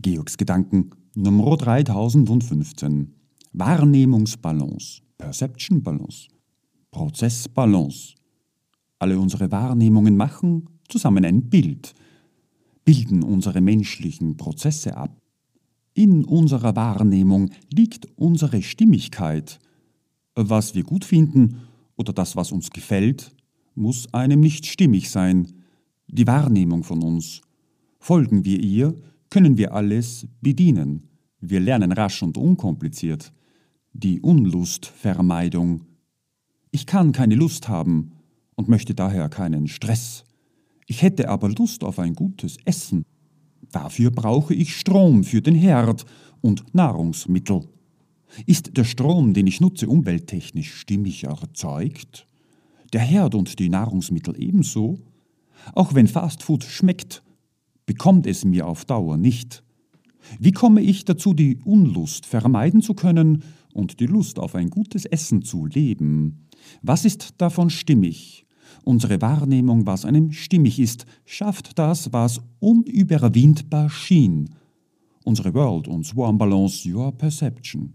Georgs Gedanken Nummer 3015. Wahrnehmungsbalance, Perception Balance, Prozessbalance. Alle unsere Wahrnehmungen machen zusammen ein Bild, bilden unsere menschlichen Prozesse ab. In unserer Wahrnehmung liegt unsere Stimmigkeit. Was wir gut finden oder das, was uns gefällt, muss einem nicht stimmig sein. Die Wahrnehmung von uns. Folgen wir ihr, können wir alles bedienen. Wir lernen rasch und unkompliziert. Die Unlustvermeidung. Ich kann keine Lust haben und möchte daher keinen Stress. Ich hätte aber Lust auf ein gutes Essen. Dafür brauche ich Strom für den Herd und Nahrungsmittel. Ist der Strom, den ich nutze, umwelttechnisch stimmig erzeugt? Der Herd und die Nahrungsmittel ebenso? Auch wenn Fastfood schmeckt, bekommt es mir auf Dauer nicht. Wie komme ich dazu, die Unlust vermeiden zu können und die Lust auf ein gutes Essen zu leben? Was ist davon stimmig? Unsere Wahrnehmung, was einem stimmig ist, schafft das, was unüberwindbar schien. Unsere World und Swarm Balance Your Perception.